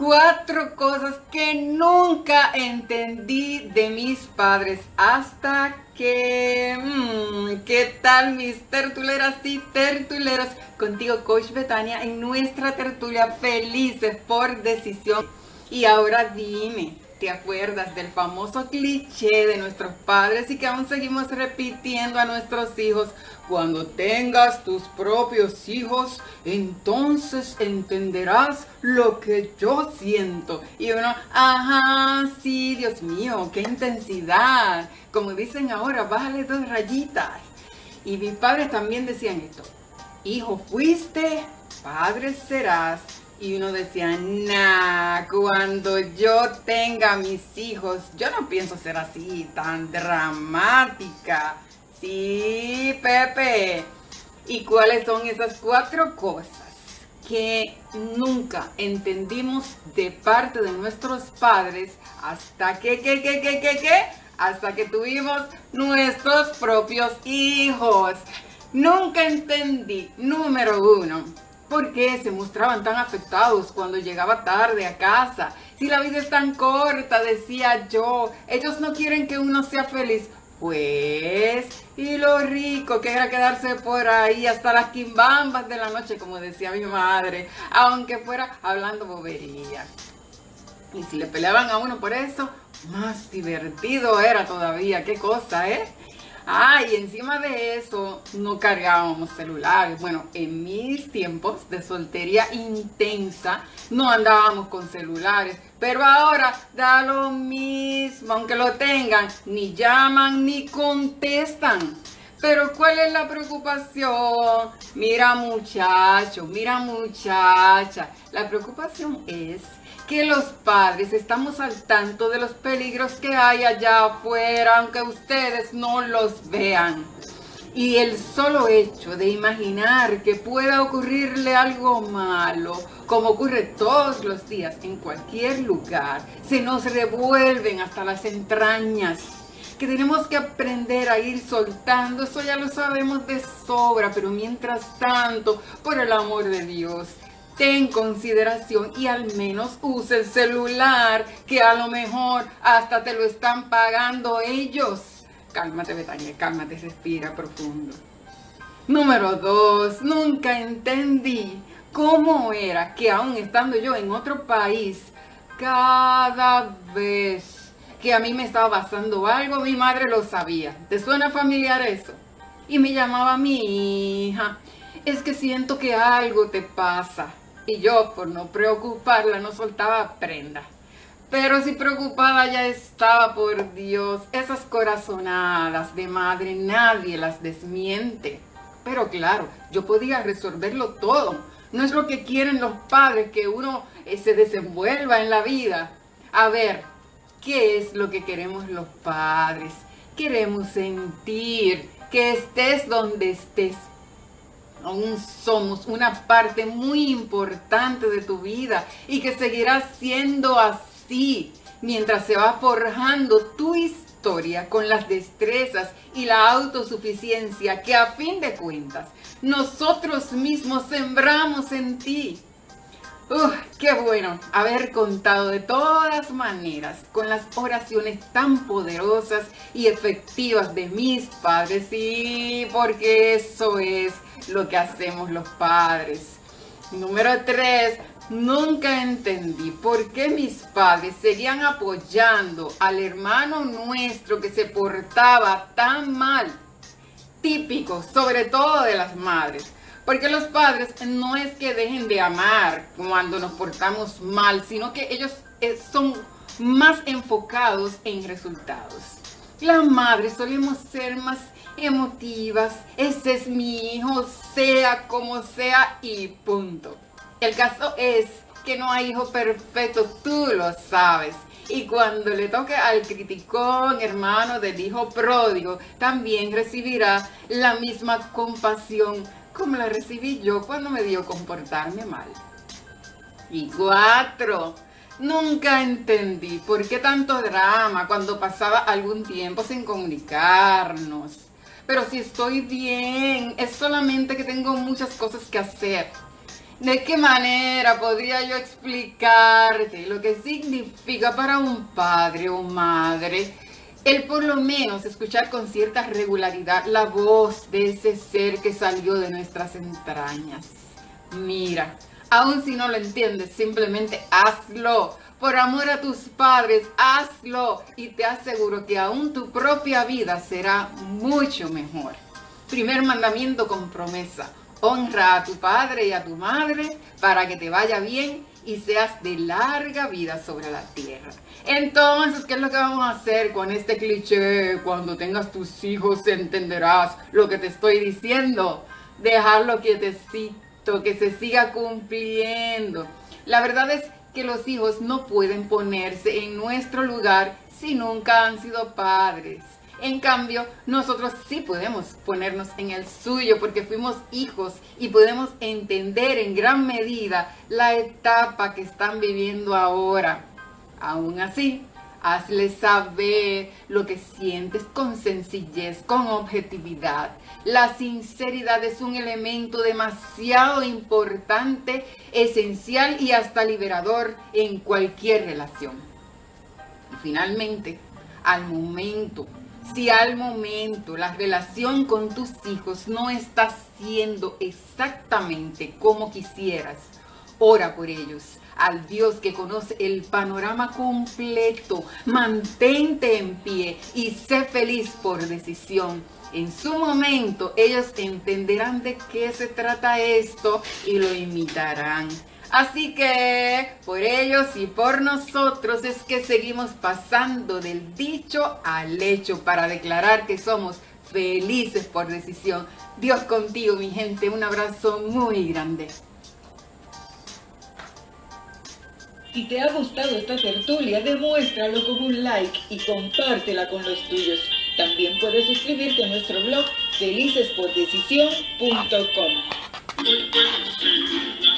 Cuatro cosas que nunca entendí de mis padres hasta que... Mmm, ¿Qué tal mis tertuleras y tertuleros? Contigo Coach Betania en nuestra tertulia Felices por Decisión. Y ahora dime, ¿Te acuerdas del famoso cliché de nuestros padres y que aún seguimos repitiendo a nuestros hijos? Cuando tengas tus propios hijos, entonces entenderás lo que yo siento. Y uno, ajá, sí, Dios mío, qué intensidad. Como dicen ahora, bájale dos rayitas. Y mis padres también decían esto. Hijo fuiste, padre serás y uno decía, nah, cuando yo tenga mis hijos, yo no pienso ser así, tan dramática. Sí, Pepe. ¿Y cuáles son esas cuatro cosas que nunca entendimos de parte de nuestros padres hasta que, que, que, que, que, que, hasta que tuvimos nuestros propios hijos? Nunca entendí, número uno, ¿Por qué se mostraban tan afectados cuando llegaba tarde a casa? Si la vida es tan corta, decía yo, ellos no quieren que uno sea feliz. Pues, y lo rico que era quedarse por ahí hasta las quimbambas de la noche, como decía mi madre, aunque fuera hablando bobería. Y si le peleaban a uno por eso, más divertido era todavía, qué cosa, ¿eh? Ah, y encima de eso no cargábamos celulares. Bueno, en mis tiempos de soltería intensa no andábamos con celulares. Pero ahora da lo mismo, aunque lo tengan, ni llaman ni contestan. Pero ¿cuál es la preocupación? Mira muchacho, mira muchacha. La preocupación es que los padres estamos al tanto de los peligros que hay allá afuera, aunque ustedes no los vean. Y el solo hecho de imaginar que pueda ocurrirle algo malo, como ocurre todos los días en cualquier lugar, se nos revuelven hasta las entrañas. Que tenemos que aprender a ir soltando, eso ya lo sabemos de sobra, pero mientras tanto, por el amor de Dios, ten consideración y al menos use el celular, que a lo mejor hasta te lo están pagando ellos. Cálmate, Betania, cálmate, respira profundo. Número dos, nunca entendí cómo era que aún estando yo en otro país, cada vez que a mí me estaba pasando algo, mi madre lo sabía. ¿Te suena familiar eso? Y me llamaba mi hija. Es que siento que algo te pasa. Y yo, por no preocuparla, no soltaba prenda. Pero si preocupada ya estaba, por Dios, esas corazonadas de madre nadie las desmiente. Pero claro, yo podía resolverlo todo. No es lo que quieren los padres, que uno eh, se desenvuelva en la vida. A ver, ¿qué es lo que queremos los padres? Queremos sentir que estés donde estés aún somos una parte muy importante de tu vida y que seguirá siendo así mientras se va forjando tu historia con las destrezas y la autosuficiencia que a fin de cuentas nosotros mismos sembramos en ti. ¡Qué bueno haber contado de todas maneras con las oraciones tan poderosas y efectivas de mis padres! Sí, porque eso es lo que hacemos los padres. Número 3. Nunca entendí por qué mis padres seguían apoyando al hermano nuestro que se portaba tan mal. Típico, sobre todo de las madres. Porque los padres no es que dejen de amar cuando nos portamos mal, sino que ellos eh, son más enfocados en resultados. Las madres solemos ser más emotivas, ese es mi hijo, sea como sea y punto. El caso es que no hay hijo perfecto, tú lo sabes. Y cuando le toque al criticón hermano del hijo pródigo, también recibirá la misma compasión como la recibí yo cuando me dio comportarme mal. Y cuatro, nunca entendí por qué tanto drama cuando pasaba algún tiempo sin comunicarnos pero si estoy bien, es solamente que tengo muchas cosas que hacer. ¿De qué manera podría yo explicarte lo que significa para un padre o madre el por lo menos escuchar con cierta regularidad la voz de ese ser que salió de nuestras entrañas? Mira, aun si no lo entiendes, simplemente hazlo. Por amor a tus padres, hazlo y te aseguro que aún tu propia vida será mucho mejor. Primer mandamiento con promesa. Honra a tu padre y a tu madre para que te vaya bien y seas de larga vida sobre la tierra. Entonces, ¿qué es lo que vamos a hacer con este cliché? Cuando tengas tus hijos entenderás lo que te estoy diciendo. Dejarlo quietecito, que se siga cumpliendo. La verdad es que los hijos no pueden ponerse en nuestro lugar si nunca han sido padres. En cambio, nosotros sí podemos ponernos en el suyo porque fuimos hijos y podemos entender en gran medida la etapa que están viviendo ahora. Aún así, hazle saber lo que sientes con sencillez, con objetividad. La sinceridad es un elemento demasiado importante, esencial y hasta liberador en cualquier relación. Y finalmente, al momento si al momento la relación con tus hijos no está siendo exactamente como quisieras, ora por ellos. Al Dios que conoce el panorama completo, mantente en pie y sé feliz por decisión. En su momento ellos entenderán de qué se trata esto y lo imitarán. Así que por ellos y por nosotros es que seguimos pasando del dicho al hecho para declarar que somos felices por decisión. Dios contigo, mi gente. Un abrazo muy grande. Si te ha gustado esta tertulia, demuéstralo con un like y compártela con los tuyos. También puedes suscribirte a nuestro blog felicespordecisión.com.